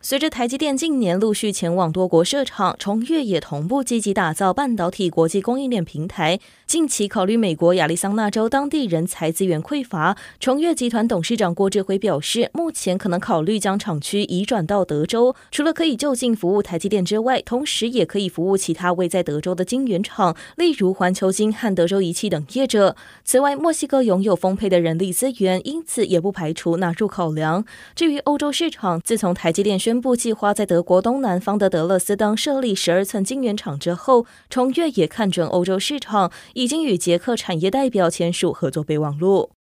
随着台积电近年陆续前往多国设厂，崇越也同步积极打造半导体国际供应链平台。近期考虑美国亚利桑那州当地人才资源匮乏，崇越集团董事长郭志辉表示，目前可能考虑将厂区移转到德州，除了可以就近服务台积电之外，同时也可以服务其他位在德州的晶圆厂，例如环球晶和德州仪器等业者。此外，墨西哥拥有丰沛的人力资源，因此也不排除纳入考量。至于欧洲市场，自从台积电宣布计划在德国东南方的德勒斯登设立十二寸晶圆厂之后，崇越也看准欧洲市场，已经与捷克产业代表签署合作备忘录。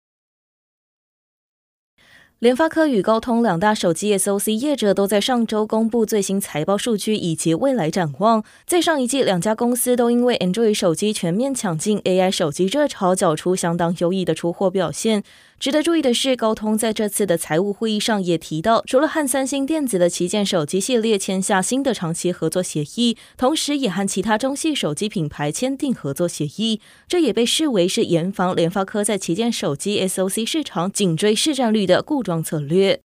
联发科与高通两大手机 SoC 业者都在上周公布最新财报数据以及未来展望。在上一季，两家公司都因为 Android 手机全面抢进 AI 手机热潮，缴出相当优异的出货表现。值得注意的是，高通在这次的财务会议上也提到，除了和三星电子的旗舰手机系列签下新的长期合作协议，同时也和其他中系手机品牌签订合作协议。这也被视为是严防联发科在旗舰手机 SoC 市场紧追市占率的固装策略。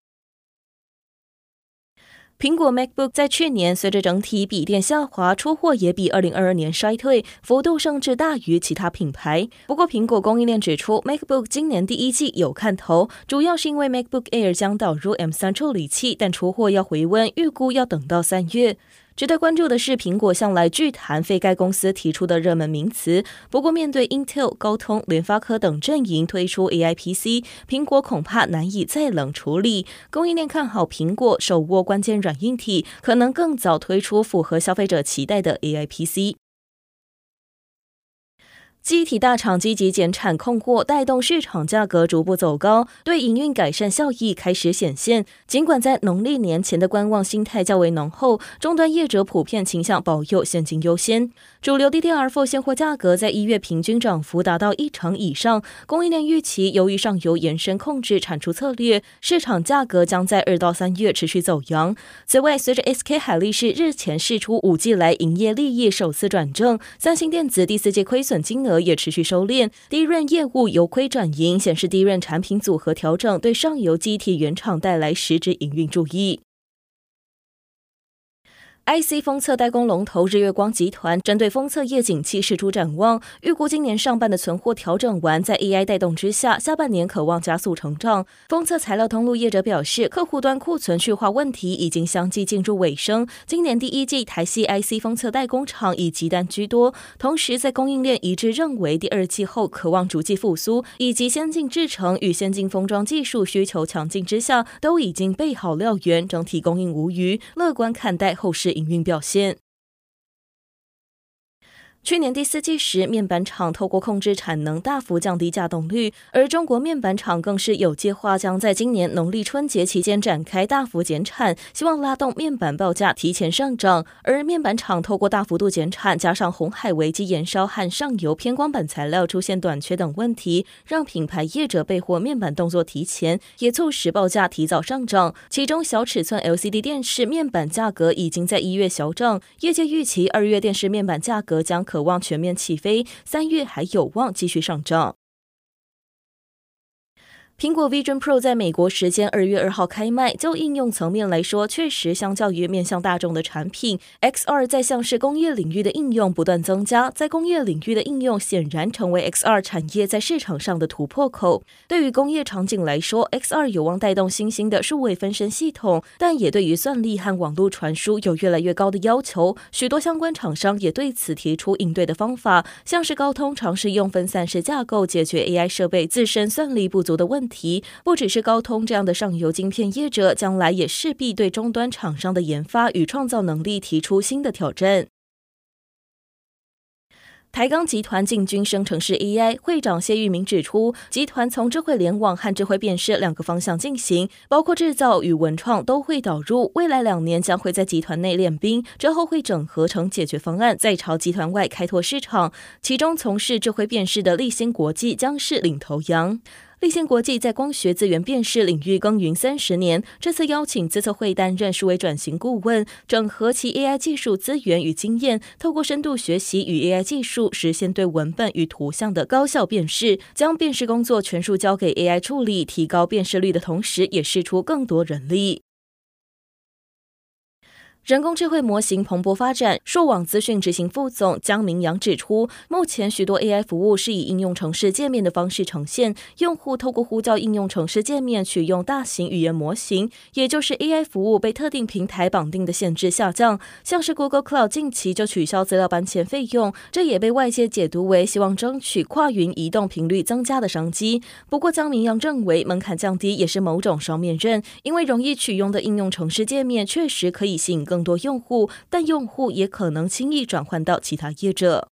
苹果 MacBook 在去年随着整体笔电下滑，出货也比2022年衰退，幅度甚至大于其他品牌。不过，苹果供应链指出，MacBook 今年第一季有看头，主要是因为 MacBook Air 将导入 M3 处理器，但出货要回温，预估要等到三月。值得关注的是，苹果向来拒谈非该公司提出的热门名词。不过，面对 Intel、高通、联发科等阵营推出 AI PC，苹果恐怕难以再冷处理。供应链看好苹果手握关键软硬体，可能更早推出符合消费者期待的 AI PC。机体大厂积极减产控货，带动市场价格逐步走高，对营运改善效益开始显现。尽管在农历年前的观望心态较为浓厚，终端业者普遍倾向保佑现金优先。主流 DDR4 现货价格在一月平均涨幅达到一成以上。供应链预期，由于上游延伸控制产出策略，市场价格将在二到三月持续走扬。此外，随着 SK 海力士日前释出五季来营业利益首次转正，三星电子第四季亏损金额也持续收敛低润业务由亏转盈，显示低润产品组合调整对上游机体原厂带来实质营运注意。IC 封测代工龙头日月光集团针对封测业景气释出展望，预估今年上半的存货调整完，在 AI 带动之下，下半年可望加速成长。封测材料通路业者表示，客户端库存去化问题已经相继进入尾声，今年第一季台系 IC 封测代工厂以急单居多，同时在供应链一致认为第二季后可望逐季复苏，以及先进制程与先进封装技术需求强劲之下，都已经备好料源，整体供应无虞，乐观看待后市营运表现。去年第四季时，面板厂透过控制产能，大幅降低稼动率，而中国面板厂更是有计划将在今年农历春节期间展开大幅减产，希望拉动面板报价提前上涨。而面板厂透过大幅度减产，加上红海危机延烧和上游偏光板材料出现短缺等问题，让品牌业者备货面板动作提前，也促使报价提早上涨。其中，小尺寸 LCD 电视面板价格已经在一月小涨，业界预期二月电视面板价格将渴望全面起飞，三月还有望继续上涨。苹果 Vision Pro 在美国时间二月二号开卖。就应用层面来说，确实相较于面向大众的产品，XR 在像是工业领域的应用不断增加。在工业领域的应用显然成为 XR 产业在市场上的突破口。对于工业场景来说，XR 有望带动新兴的数位分身系统，但也对于算力和网络传输有越来越高的要求。许多相关厂商也对此提出应对的方法，像是高通尝试用分散式架构解决 AI 设备自身算力不足的问题。题不只是高通这样的上游晶片业者，将来也势必对终端厂商的研发与创造能力提出新的挑战。台钢集团进军生成式 AI，会长谢玉明指出，集团从智慧联网和智慧辨识两个方向进行，包括制造与文创都会导入。未来两年将会在集团内练兵，之后会整合成解决方案，再朝集团外开拓市场。其中从事智慧辨识的立新国际将是领头羊。立信国际在光学资源辨识领域耕耘三十年，这次邀请资策会担任数位转型顾问，整合其 AI 技术资源与经验，透过深度学习与 AI 技术，实现对文本与图像的高效辨识，将辨识工作全数交给 AI 处理，提高辨识率的同时，也释出更多人力。人工智慧模型蓬勃发展，硕网资讯执行副总江明阳指出，目前许多 AI 服务是以应用程式界面的方式呈现，用户透过呼叫应用程式界面取用大型语言模型，也就是 AI 服务被特定平台绑定的限制下降。像是 Google Cloud 近期就取消资料搬迁费用，这也被外界解读为希望争取跨云移动频率增加的商机。不过，江明阳认为门槛降低也是某种双面刃，因为容易取用的应用程式界面确实可以吸引更多用户，但用户也可能轻易转换到其他业者。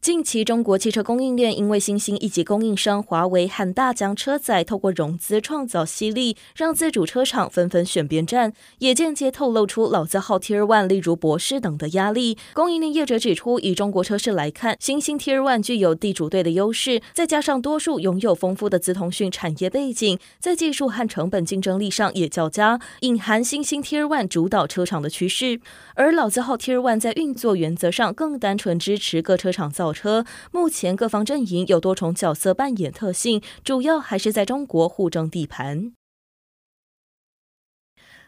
近期，中国汽车供应链因为新兴一级供应商华为和大疆车载透过融资创造吸力，让自主车厂纷纷选边站，也间接透露出老字号 Tier One，例如博世等的压力。供应链业者指出，以中国车市来看，新兴 Tier One 具有地主队的优势，再加上多数拥有丰富的资通讯产业背景，在技术和成本竞争力上也较佳，隐含新兴 Tier One 主导车厂的趋势。而老字号 Tier One 在运作原则上更单纯支持各车厂造车，目前各方阵营有多重角色扮演特性，主要还是在中国互争地盘。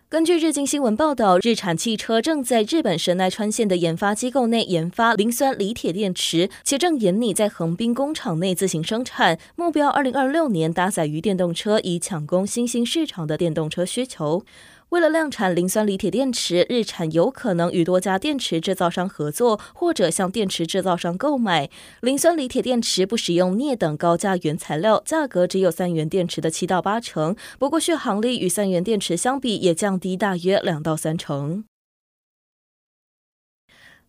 根据日经新闻报道，日产汽车正在日本神奈川县的研发机构内研发磷酸锂铁电池，且正研拟在横滨工厂内自行生产，目标二零二六年搭载于电动车，以抢攻新兴市场的电动车需求。为了量产磷酸锂铁电池，日产有可能与多家电池制造商合作，或者向电池制造商购买。磷酸锂铁电池不使用镍等高价原材料，价格只有三元电池的七到八成。不过续航力与三元电池相比，也降低大约两到三成。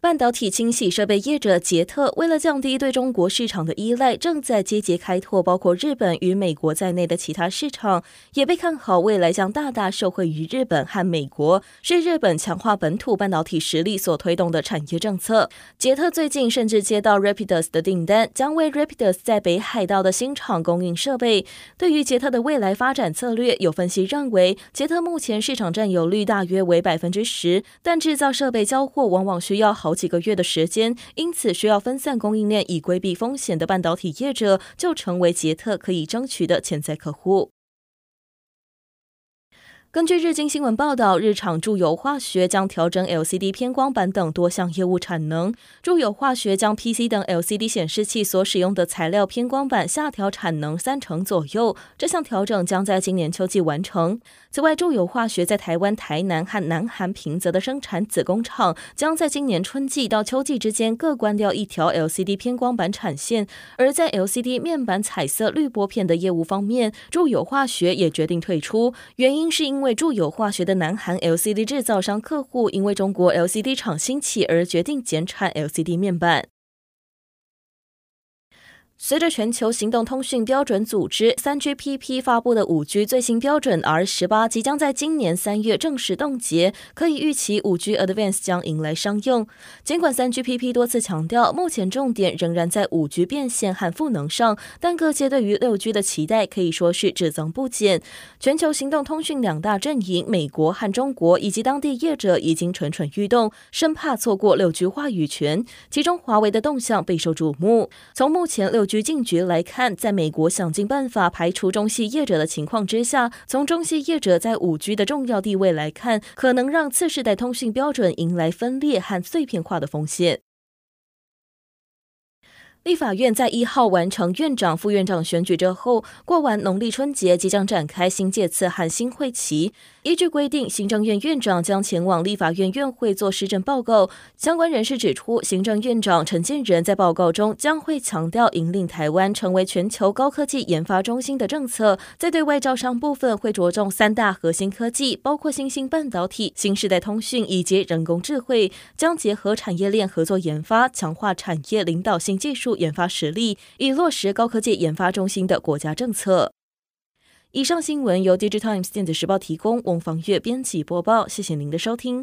半导体清洗设备业者捷特为了降低对中国市场的依赖，正在积极开拓包括日本与美国在内的其他市场，也被看好未来将大大受惠于日本和美国，是日本强化本土半导体实力所推动的产业政策。捷特最近甚至接到 Rapidus 的订单，将为 Rapidus 在北海道的新厂供应设备。对于捷特的未来发展策略，有分析认为，捷特目前市场占有率大约为百分之十，但制造设备交货往往需要好几个月的时间，因此需要分散供应链以规避风险的半导体业者，就成为捷特可以争取的潜在客户。根据日经新闻报道，日厂住友化学将调整 LCD 偏光板等多项业务产能。住友化学将 PC 等 LCD 显示器所使用的材料偏光板下调产能三成左右，这项调整将在今年秋季完成。此外，住友化学在台湾台南和南韩平泽的生产子工厂，将在今年春季到秋季之间各关掉一条 LCD 偏光板产线。而在 LCD 面板彩色滤波片的业务方面，住友化学也决定退出，原因是因为。因为住友化学的南韩 LCD 制造商客户因为中国 LCD 厂兴起而决定减产 LCD 面板。随着全球行动通讯标准组织 3GPP 发布的 5G 最新标准 R18 即将在今年三月正式冻结，可以预期 5G Advance 将迎来商用。尽管 3GPP 多次强调，目前重点仍然在 5G 变现和赋能上，但各界对于 6G 的期待可以说是只增不减。全球行动通讯两大阵营，美国和中国以及当地业者已经蠢蠢欲动，生怕错过 6G 话语权。其中，华为的动向备受瞩目。从目前 6G 局进局来看，在美国想尽办法排除中系业者的情况之下，从中系业者在五 G 的重要地位来看，可能让次世代通讯标准迎来分裂和碎片化的风险。立法院在一号完成院长、副院长选举之后，过完农历春节，即将展开新届次和新会期。依据规定，行政院院长将前往立法院院会做施政报告。相关人士指出，行政院长陈建仁在报告中将会强调引领台湾成为全球高科技研发中心的政策。在对外招商部分，会着重三大核心科技，包括新兴半导体、新时代通讯以及人工智慧，将结合产业链合作研发，强化产业领导性技术研发实力，以落实高科技研发中心的国家政策。以上新闻由《digitimes 电子时报》提供，翁方月编辑播报。谢谢您的收听。